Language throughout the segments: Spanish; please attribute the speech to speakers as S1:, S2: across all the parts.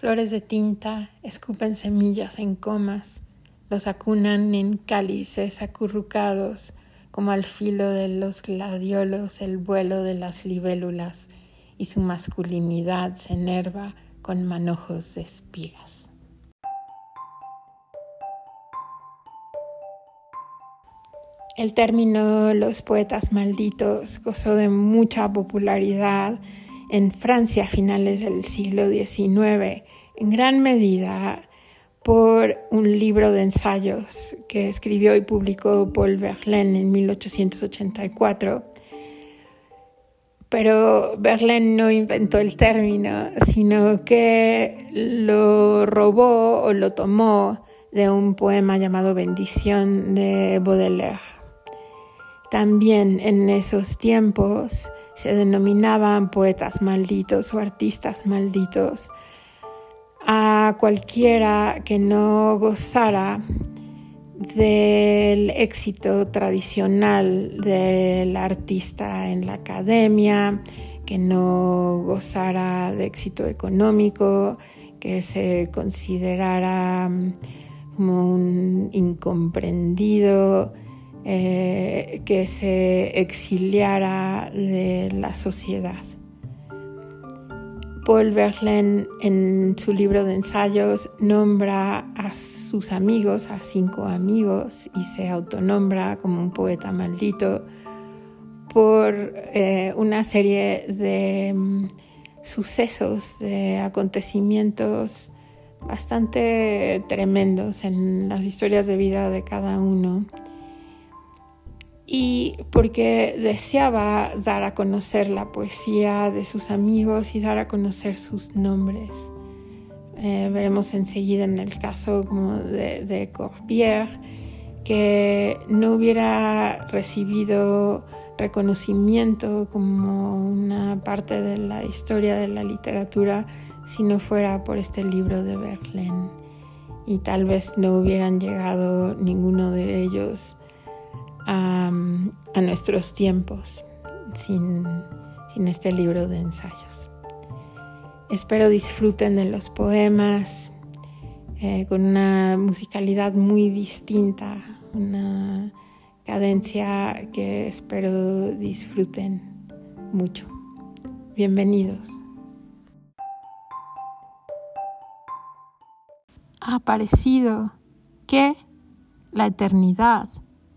S1: Flores de tinta escupen semillas en comas, los acunan en cálices acurrucados, como al filo de los gladiolos el vuelo de las libélulas, y su masculinidad se enerva con manojos de espigas. El término los poetas malditos gozó de mucha popularidad en Francia a finales del siglo XIX, en gran medida por un libro de ensayos que escribió y publicó Paul Verlaine en 1884. Pero Verlaine no inventó el término, sino que lo robó o lo tomó de un poema llamado Bendición de Baudelaire. También en esos tiempos se denominaban poetas malditos o artistas malditos. A cualquiera que no gozara del éxito tradicional del artista en la academia, que no gozara de éxito económico, que se considerara mm, como un incomprendido, eh, que se exiliara de la sociedad. Paul Verlaine en su libro de ensayos nombra a sus amigos, a cinco amigos, y se autonombra como un poeta maldito por eh, una serie de mm, sucesos, de acontecimientos bastante tremendos en las historias de vida de cada uno y porque deseaba dar a conocer la poesía de sus amigos y dar a conocer sus nombres. Eh, veremos enseguida en el caso como de, de Corbière que no hubiera recibido reconocimiento como una parte de la historia de la literatura si no fuera por este libro de Verlaine y tal vez no hubieran llegado ninguno de ellos a, nuestros tiempos sin, este libro de ensayos. Espero disfruten de los poemas eh, con una musicalidad muy distinta, una cadencia que espero disfruten mucho. Bienvenidos. Ha aparecido que la eternidad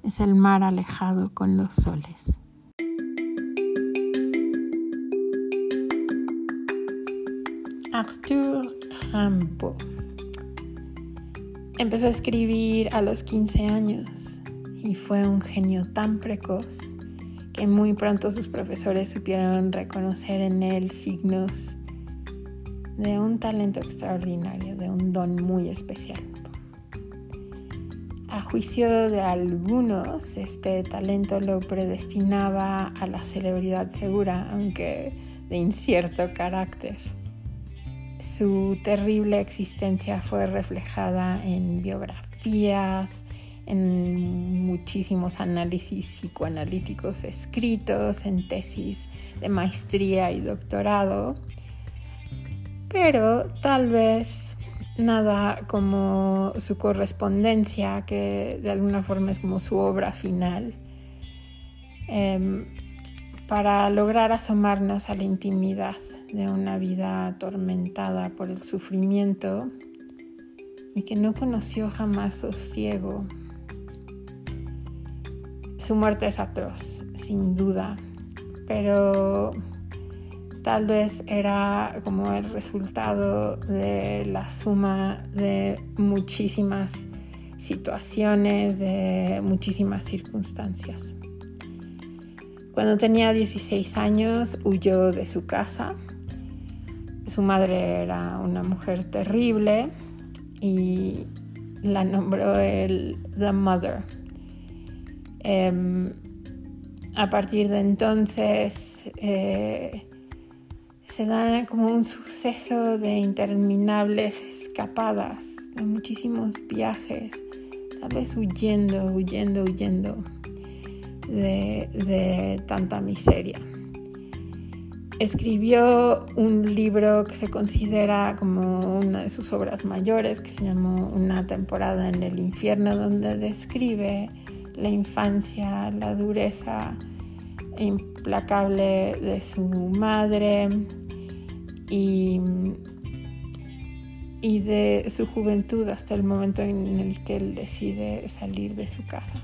S1: es el mar alejado con los soles. Arthur Rimbaud empezó a escribir a los 15 años y fue un genio tan precoz que muy pronto sus profesores supieron reconocer en él signos de un talento extraordinario, de un don muy especial juicio de algunos, este talento lo predestinaba a la celebridad segura, aunque de incierto carácter. Su terrible existencia fue reflejada en biografías, en muchísimos análisis psicoanalíticos escritos, en tesis de maestría y doctorado, pero tal vez nada como su correspondencia, que de alguna forma es como su obra final, em, para lograr asomarnos a la intimidad de una vida atormentada por el sufrimiento y que no conoció jamás sosiego. Su muerte es atroz, sin duda, pero tal vez era como el resultado de la suma de muchísimas situaciones, de muchísimas circunstancias. Cuando tenía 16 años huyó de su casa. Su madre era una mujer terrible y la nombró el The Mother. Em, a partir de entonces eh, se da como un suceso de interminables escapadas, de muchísimos viajes, tal vez huyendo, huyendo, huyendo de, tanta miseria. escribió un libro que se considera como una de sus obras mayores, que se llamó Una temporada en el infierno, donde describe la infancia, la dureza implacable de su madre y, y de su juventud hasta el momento en el que él decide salir de su casa.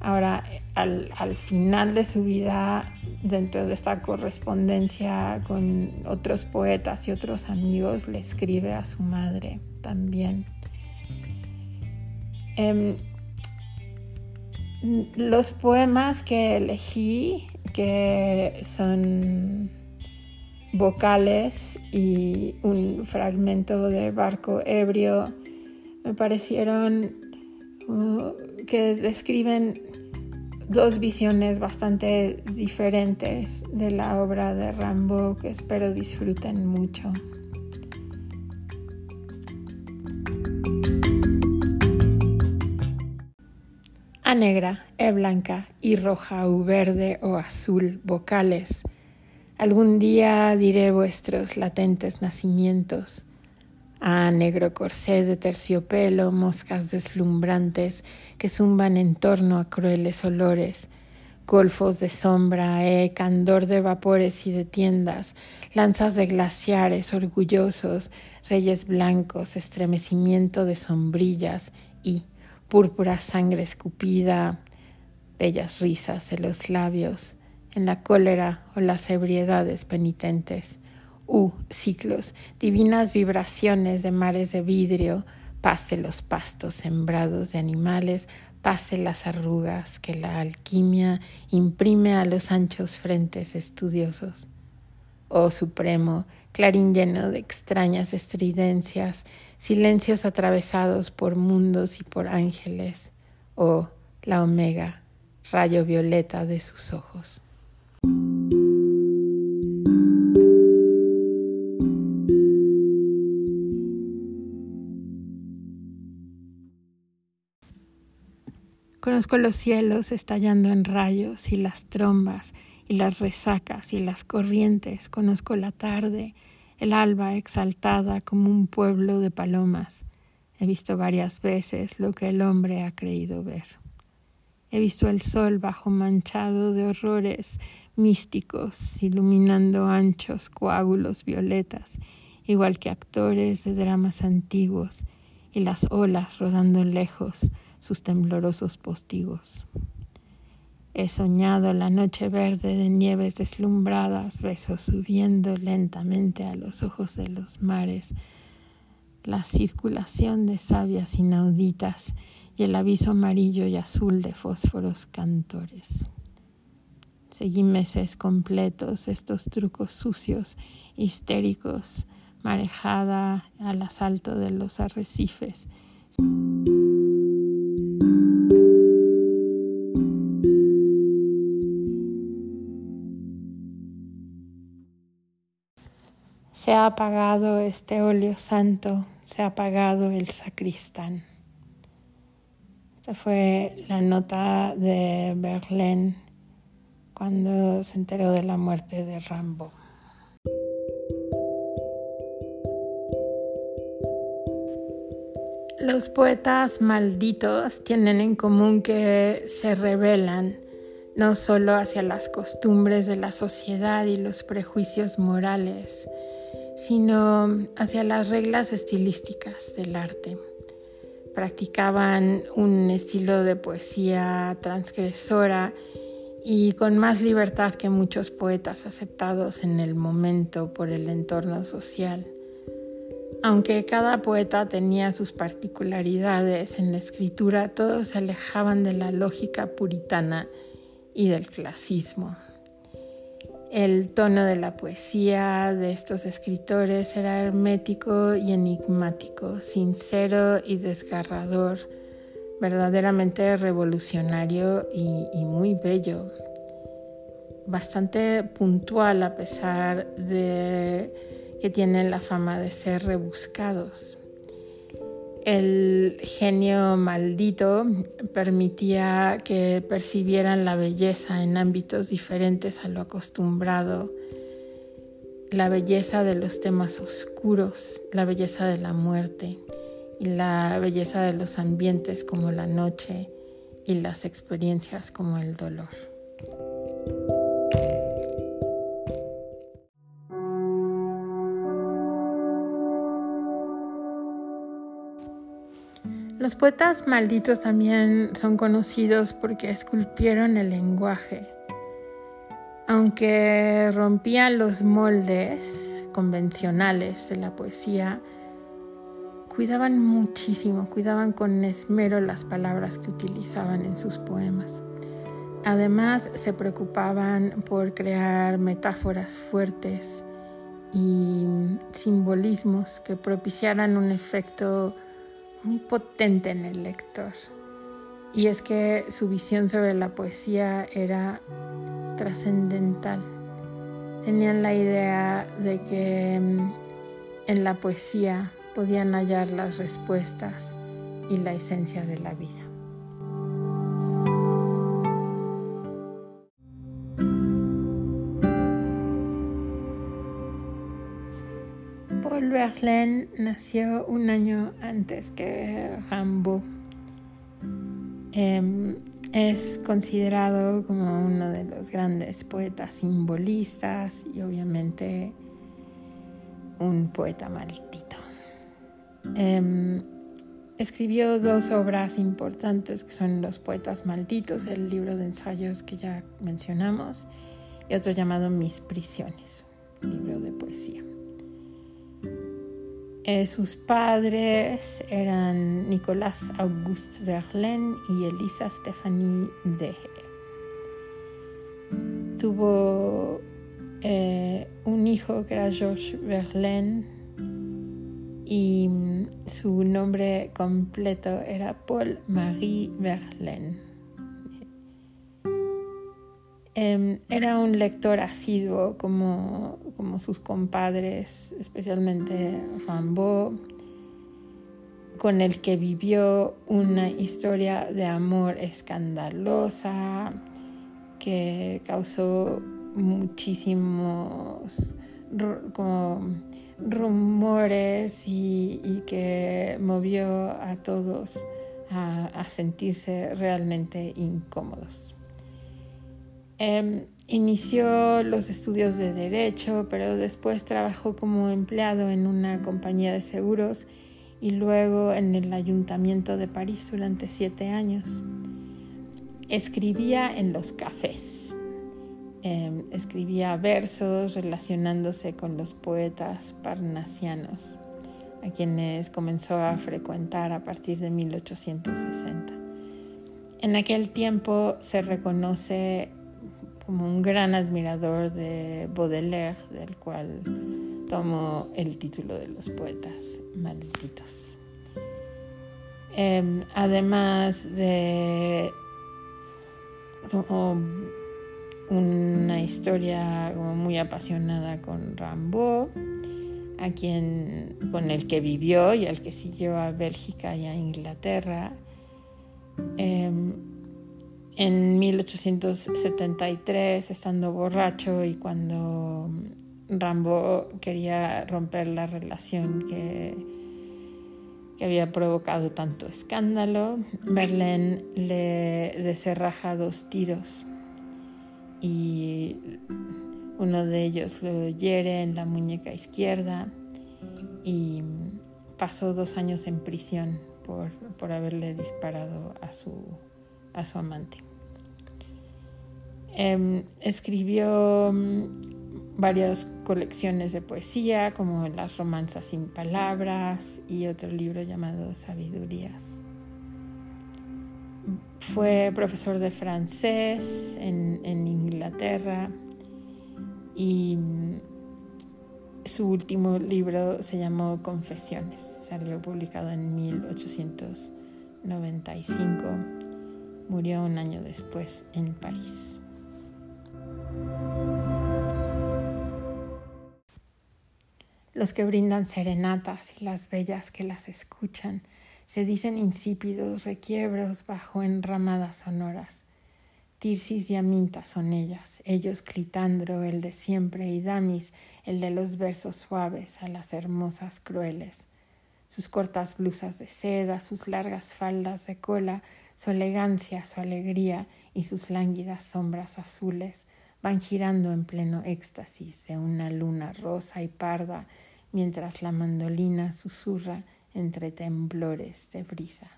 S1: Ahora, al, al, final de su vida, dentro de esta correspondencia con otros poetas y otros amigos, le escribe a su madre también. Eh, los poemas que elegí, que son vocales y un fragmento de Barco Ebrio, me parecieron uh, que describen dos visiones bastante diferentes de la obra de Rambo que espero disfruten mucho. A negra, E blanca, y roja, U verde o azul, vocales. Algún día diré vuestros latentes nacimientos. A negro corsé de terciopelo, moscas deslumbrantes que zumban en torno a crueles olores, golfos de sombra, eh, candor de vapores y de tiendas, lanzas de glaciares orgullosos, reyes blancos, estremecimiento de sombrillas y púrpura sangre escupida, bellas risas en los labios, en la cólera o las ebriedades penitentes. U, ciclos, divinas vibraciones de mares de vidrio, pase los pastos sembrados de animales, pase las arrugas que la alquimia imprime a los anchos frentes estudiosos. Oh Supremo, clarín lleno de extrañas estridencias, silencios atravesados por mundos y por ángeles, oh la omega, rayo violeta de sus ojos. Conozco los cielos estallando en rayos y las trombas y las resacas y las corrientes, conozco la tarde, el alba exaltada como un pueblo de palomas. He visto varias veces lo que el hombre ha creído ver. He visto el sol bajo manchado de horrores místicos, iluminando anchos coágulos violetas, igual que actores de dramas antiguos, y las olas rodando lejos sus temblorosos postigos. He soñado la noche verde de nieves deslumbradas, besos subiendo lentamente a los ojos de los mares, la circulación de sabias inauditas y el aviso amarillo y azul de fósforos cantores. Seguí meses completos estos trucos sucios, histéricos, marejada al asalto de los arrecifes. Se ha apagado este óleo santo, se ha apagado el sacristán. Fue la nota de Berlín cuando se enteró de la muerte de Rambo. Los poetas malditos tienen en común que se rebelan no solo hacia las costumbres de la sociedad y los prejuicios morales, sino hacia las reglas estilísticas del arte. Practicaban un estilo de poesía transgresora y con más libertad que muchos poetas aceptados en el momento por el entorno social. Aunque cada poeta tenía sus particularidades en la escritura, todos se alejaban de la lógica puritana y del clasismo. El tono de la poesía de estos escritores era hermético y enigmático, sincero y desgarrador, verdaderamente revolucionario y, muy bello, bastante puntual a pesar de que tienen la fama de ser rebuscados. El genio maldito permitía que percibieran la belleza en ámbitos diferentes a lo acostumbrado. la belleza de los temas oscuros, la belleza de la muerte y la belleza de los ambientes como la noche y las experiencias como el dolor. Los poetas malditos también son conocidos porque esculpieron el lenguaje. Aunque rompían los moldes convencionales de la poesía, cuidaban muchísimo, cuidaban con esmero las palabras que utilizaban en sus poemas. Además, se preocupaban por crear metáforas fuertes y simbolismos que propiciaran un efecto muy potente en el lector. Y es que su visión sobre la poesía era trascendental. Tenían la idea de que mm, en la poesía podían hallar las respuestas y la esencia de la vida. Verlaine nació un año antes que Rimbaud. Em, es considerado como uno de los grandes poetas simbolistas y obviamente un poeta maldito. Em, escribió dos obras importantes que son Los Poetas Malditos, el libro de ensayos que ya mencionamos, y otro llamado Mis Prisiones, libro de poesía. Eh, sus padres eran Nicolas Auguste Verlaine y Elisa Stephanie Dehe. Tuvo eh, un hijo que era Georges Verlaine y mm, su nombre completo era Paul Marie Verlaine. Em, era un lector asiduo como, sus compadres, especialmente Rimbaud, con el que vivió una historia de amor escandalosa que causó muchísimos rumores y, que movió a todos a sentirse realmente incómodos. Em, inició los estudios de derecho, pero después trabajó como empleado en una compañía de seguros y luego en el ayuntamiento de París durante siete años. Escribía en los cafés, em, escribía versos relacionándose con los poetas parnasianos, a quienes comenzó a frecuentar a partir de 1860. En aquel tiempo se reconoce como un gran admirador de Baudelaire, del cual tomó el título de los poetas malditos. Em, además de una historia muy apasionada con Rimbaud, a quien, con el que vivió y al que siguió a Bélgica y a Inglaterra. Em, en 1873, estando borracho y cuando Rambo quería romper la relación que, había provocado tanto escándalo, Verlaine le deserraja dos tiros y uno de ellos lo hiere en la muñeca izquierda y pasó dos años en prisión por, por haberle disparado a su, a su amante. Em, escribió mm, varias colecciones de poesía, como Las romanzas sin palabras y otro libro llamado Sabidurías. Fue profesor de francés en, en Inglaterra y mm, su último libro se llamó Confesiones. Salió publicado en 1895. Murió un año después en París. Los que brindan serenatas y las bellas que las escuchan se dicen insípidos requiebros bajo enramadas sonoras. Tirsis y Aminta son ellas, ellos Clitandro, el de siempre, y Damis, el de los versos suaves a las hermosas crueles. Sus cortas blusas de seda, sus largas faldas de cola, su elegancia, su alegría y sus lánguidas sombras azules van girando en pleno éxtasis de una luna rosa y parda mientras la mandolina susurra entre temblores de brisa.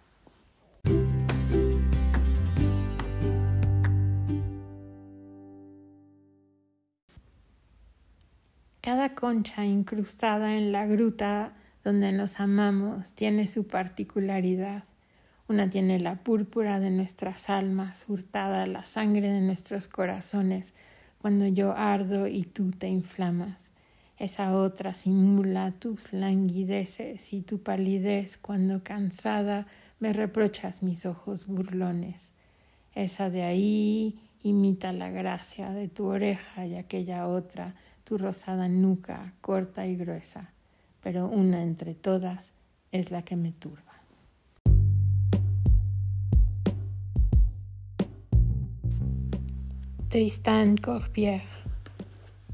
S1: Cada concha incrustada en la gruta donde nos amamos tiene su particularidad. Una tiene la púrpura de nuestras almas, hurtada la sangre de nuestros corazones, cuando yo ardo y tú te inflamas. Esa otra simula tus languideces y tu palidez cuando cansada me reprochas mis ojos burlones. Esa de ahí imita la gracia de tu oreja y aquella otra tu rosada nuca corta y gruesa, pero una entre todas es la que me turba. Tristan Corbière.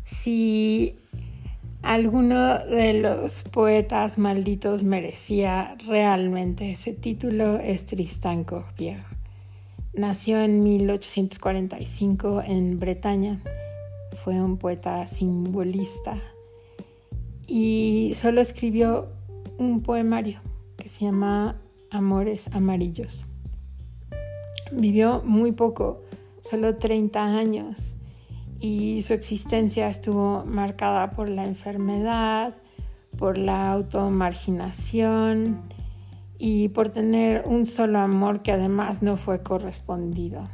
S1: Si alguno de los poetas malditos merecía realmente ese título es Tristan Corbière. Nació en 1845 en Bretaña fue un poeta simbolista y solo escribió un poemario que se llama Amores Amarillos. Vivió muy poco, solo 30 años, y su existencia estuvo marcada por la enfermedad, por la automarginación y por tener un solo amor que además no fue correspondido.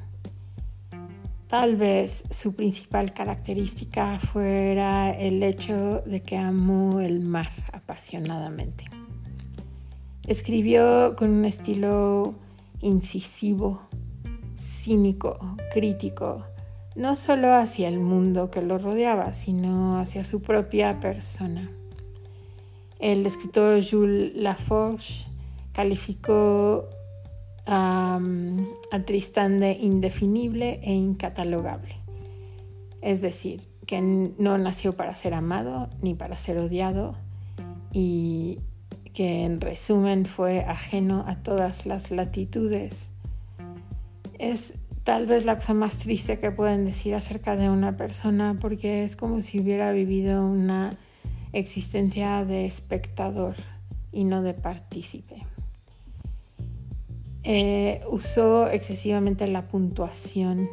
S1: Tal vez su principal característica fuera el hecho de que amó el mar apasionadamente. Escribió con un estilo incisivo, cínico, crítico, no solo hacia el mundo que lo rodeaba, sino hacia su propia persona. El escritor Jules Laforge calificó a, Tristán de indefinible e incatalogable. Es decir, que no nació para ser amado ni para ser odiado y que en resumen fue ajeno a todas las latitudes. Es tal vez la cosa más triste que pueden decir acerca de una persona porque es como si hubiera vivido una existencia de espectador y no de partícipe. Eh, usó excesivamente la puntuación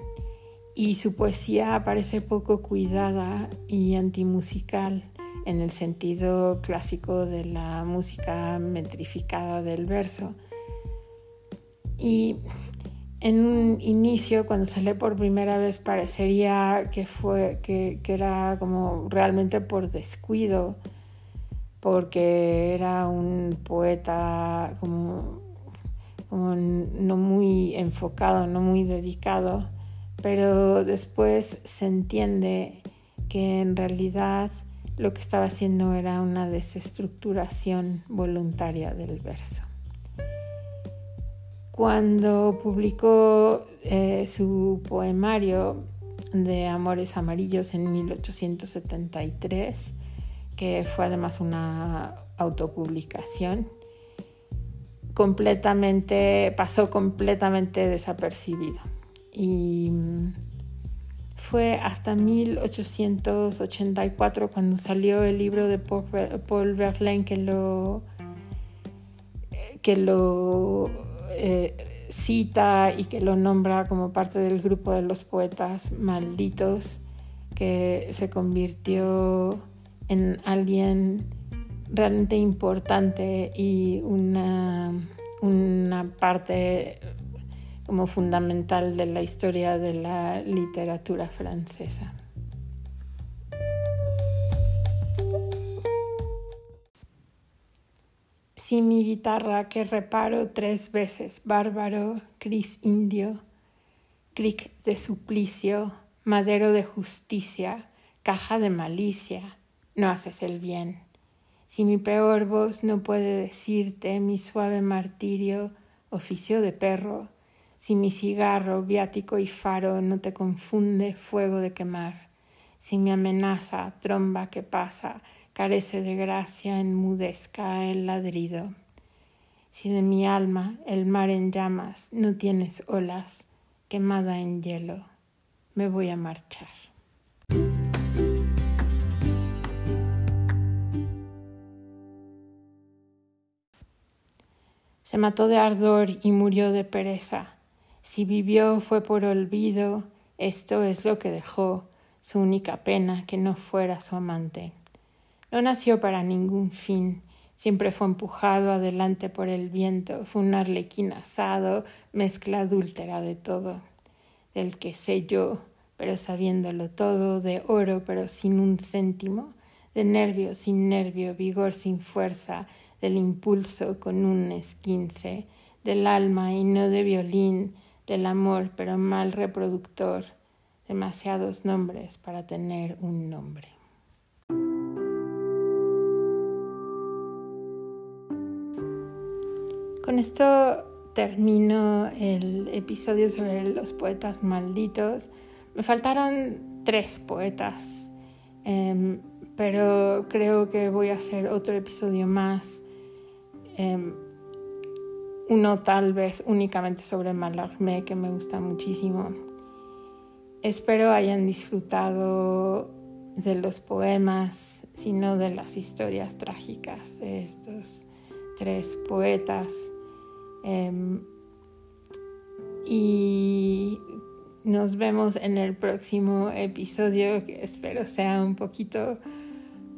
S1: y su poesía parece poco cuidada y antimusical en el sentido clásico de la música metrificada del verso. Y en un inicio, cuando sale por primera vez, parecería que fue que era como realmente por descuido, porque era un poeta como no muy enfocado, no muy dedicado, pero después se entiende que en realidad lo que estaba haciendo era una desestructuración voluntaria del verso. Cuando publicó eh, su poemario de Amores Amarillos en 1873, que fue además una autopublicación, pasó completamente desapercibido. Y mm, fue hasta 1884 cuando salió el libro de Paul Verlaine que lo, que lo eh, cita y que lo nombra como parte del grupo de los poetas malditos, que se convirtió en alguien realmente importante y una, una parte como fundamental de la historia de la literatura francesa. Si mi guitarra que reparo tres veces, bárbaro, cris indio, cric de suplicio, madero de justicia, caja de malicia, no haces el bien. Si mi peor voz no puede decirte mi suave martirio, oficio de perro, si mi cigarro, viático y faro no te confunde fuego de quemar, si mi amenaza, tromba que pasa, carece de gracia, enmudezca el ladrido. Si de mi alma el mar en llamas no tienes olas, quemada en hielo, me voy a marchar. Se mató de ardor y murió de pereza. Si vivió fue por olvido, esto es lo que dejó, su única pena que no fuera su amante. No nació para ningún fin, siempre fue empujado adelante por el viento, fue un arlequín asado, mezcla adúltera de todo, del que sé yo, pero sabiéndolo todo, de oro pero sin un céntimo, de nervio sin nervio, vigor sin fuerza, del impulso con un esquince, del alma y no de violín, del amor pero mal reproductor, demasiados nombres para tener un nombre. Con esto termino el episodio sobre los poetas malditos. Me faltaron tres poetas, em, pero creo que voy a hacer otro episodio más Em, uno tal vez únicamente sobre Malarmé, que me gusta muchísimo. Espero hayan disfrutado de los poemas, sino de las historias trágicas de estos tres poetas. Em, y nos vemos en el próximo episodio, que espero sea un poquito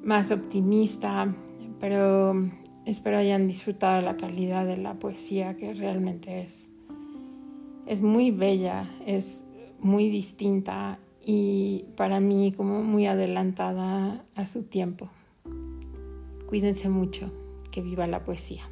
S1: más optimista, pero Espero hayan disfrutado la calidad de la poesía que realmente es. Es muy bella, es muy distinta y para mí como muy adelantada a su tiempo. Cuídense mucho, que viva la poesía.